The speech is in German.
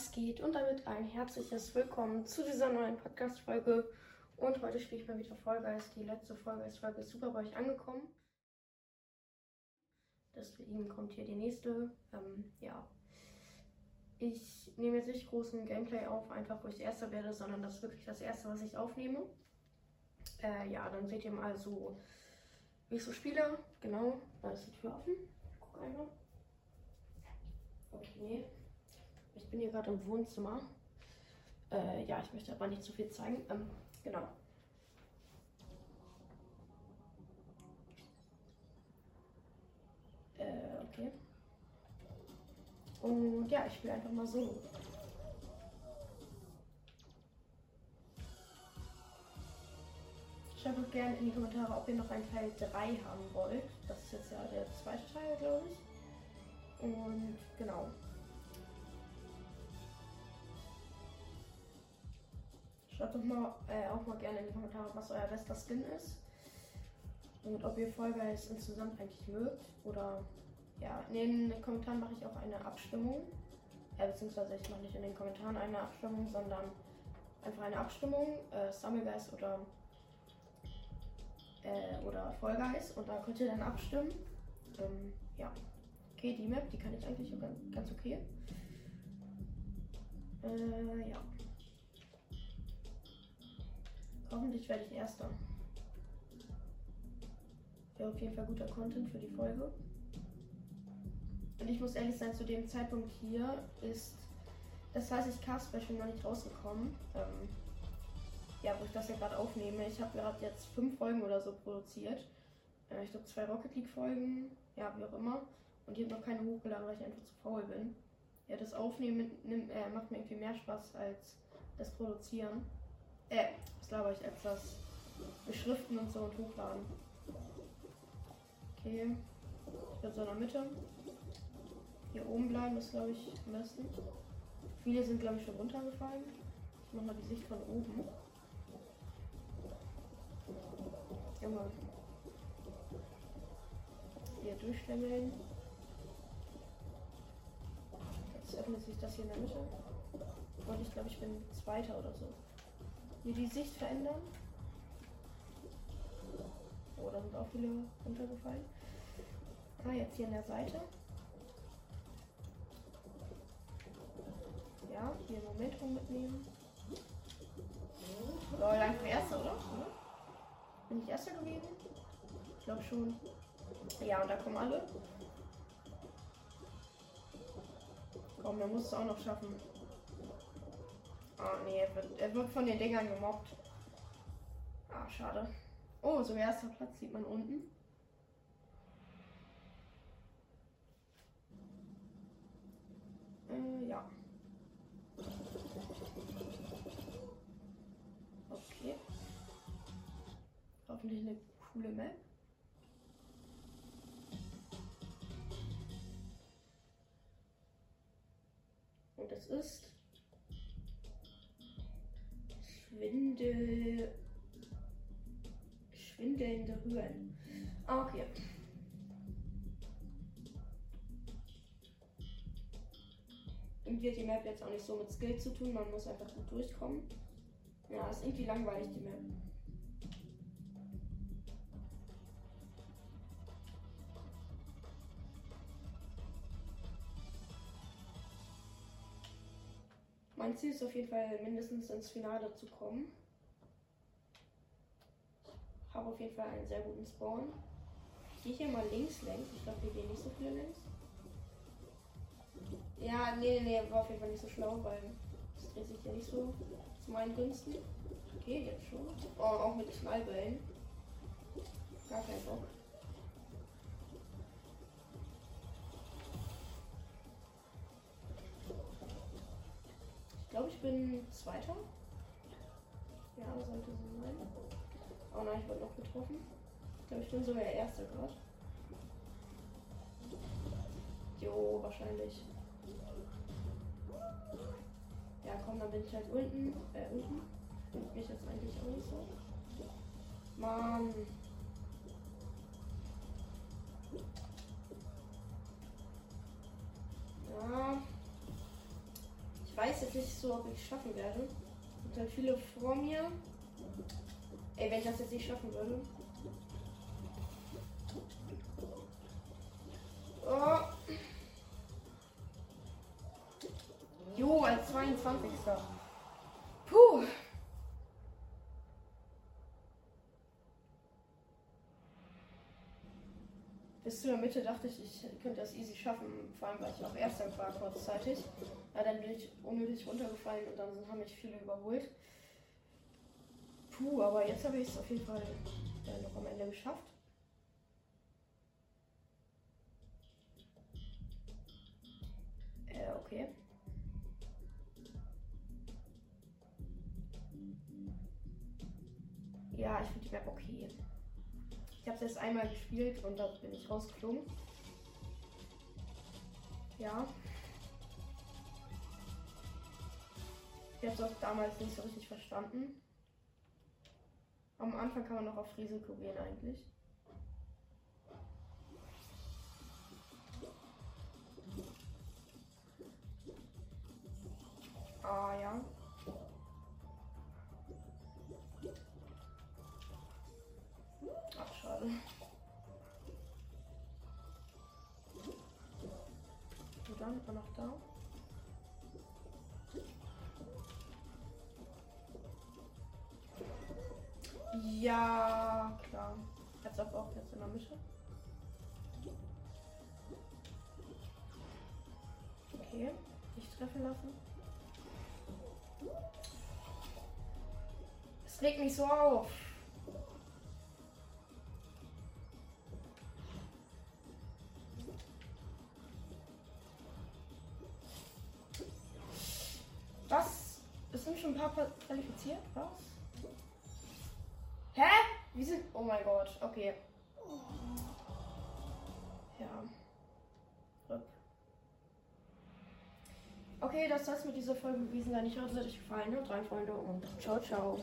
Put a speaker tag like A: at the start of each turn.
A: Was geht? Und damit ein herzliches Willkommen zu dieser neuen Podcast-Folge. Und heute spiele ich mal wieder Guys. Die letzte Folge ist super bei euch angekommen. Deswegen kommt hier die nächste. Ähm, ja. Ich nehme jetzt nicht großen Gameplay auf, einfach wo ich Erster werde, sondern das ist wirklich das Erste, was ich aufnehme. Äh, ja, dann seht ihr mal so, wie ich so spiele. Genau, da ist die Tür offen. Guck einmal. Okay. Ich bin hier gerade im Wohnzimmer. Äh, ja, ich möchte aber nicht zu viel zeigen. Ähm, genau. Äh, okay. Und ja, ich spiele einfach mal so. Schreibt gerne in die Kommentare, ob ihr noch einen Teil 3 haben wollt. Das ist jetzt ja der zweite Teil, glaube ich. Und genau. Schreibt doch mal äh, auch mal gerne in die Kommentare, was euer bester Skin ist. Und ob ihr Fall Guys insgesamt eigentlich mögt. Oder ja, in den Kommentaren mache ich auch eine Abstimmung. Ja, beziehungsweise ich mache nicht in den Kommentaren eine Abstimmung, sondern einfach eine Abstimmung. Äh, Summergeist oder äh, oder Guys und da könnt ihr dann abstimmen. Ähm, ja. Okay, die Map, die kann ich eigentlich ganz, ganz okay. Äh, ja. Hoffentlich werde ich Erster. Wäre auf jeden Fall guter Content für die Folge. Und ich muss ehrlich sein, zu dem Zeitpunkt hier ist das 30k-Special noch nicht rausgekommen. Ähm, ja, wo ich das ja gerade aufnehme. Ich habe gerade jetzt fünf Folgen oder so produziert. Äh, ich glaube zwei Rocket League Folgen, ja, wie auch immer. Und ich habe noch keine hochgeladen, weil ich einfach zu faul bin. Ja, das Aufnehmen nimmt, äh, macht mir irgendwie mehr Spaß als das Produzieren. Äh, was laber ich, das Beschriften und so und hochladen. Okay, ich bin so in der Mitte. Hier oben bleiben ist, glaube ich, am besten. Viele sind, glaube ich, schon runtergefallen. Ich mache mal die Sicht von oben. Junge. Hier durchschlängeln. Jetzt öffnet sich das hier in der Mitte. Und ich glaube, ich bin Zweiter oder so. Hier die Sicht verändern. Oh, da sind auch viele runtergefallen. Ah, jetzt hier an der Seite. Ja, hier Momentum mitnehmen. Lol, einfach Erster, oder? Bin ich Erster gewesen? Ich glaube schon. Ja, und da kommen alle. Komm, der muss es auch noch schaffen. Ah, nee, er wird, er wird von den Dingern gemobbt. Ah, schade. Oh, so erster Platz sieht man unten. Äh, ja. Okay. Hoffentlich eine coole Map. Und es ist Schwindel. Schwindelnde Höhen. Ah, okay. Irgendwie hat die Map jetzt auch nicht so mit Skill zu tun, man muss einfach gut durchkommen. Ja, ist irgendwie langweilig, die Map. Mein Ziel ist auf jeden Fall mindestens ins Finale zu kommen. Habe auf jeden Fall einen sehr guten Spawn. Ich gehe hier mal links längs. Ich glaube, wir gehen nicht so viele längs. Ja, nee, nee, war auf jeden Fall nicht so schlau, weil es dreht sich ja nicht so zu meinen Günsten. Okay, jetzt schon. Oh, auch mit Knallbällen. Gar kein Bock. Glaube, ich bin Zweiter. Ja, sollte so sein. Oh nein, ich wurde noch getroffen. Ich glaube, ich bin sogar Erster gerade. Jo, wahrscheinlich. Ja, komm, dann bin ich halt unten. Äh, unten. Bin ich jetzt eigentlich auch nicht so. Mann. Weiß jetzt nicht so, ob ich es schaffen werde. Es sind viele vor mir. Ey, wenn ich das jetzt nicht schaffen würde. Oh. Jo, als 22. Puh. Bis zur Mitte dachte ich, ich könnte das easy schaffen, vor allem weil ich auch Erster war kurzzeitig. Ja, dann bin ich unnötig runtergefallen und dann haben mich viele überholt. Puh, aber jetzt habe ich es auf jeden Fall äh, noch am Ende geschafft. Äh, okay. Habe erst einmal gespielt und da bin ich rausgeflogen. Ja. Ich habe es auch damals nicht so richtig verstanden. Am Anfang kann man noch auf Risiko gehen eigentlich. War noch da. Ja, klar. Jetzt auch, auch jetzt in der Mitte. Okay, nicht treffen lassen. Es regt mich so auf. Qualifiziert? Was? Hä? Wie sind. Oh mein Gott, okay. Ja. Okay, das soll es mit dieser Folge gewesen sein. Ich hoffe, es hat euch gefallen. Haut rein, Freunde, und ciao, ciao.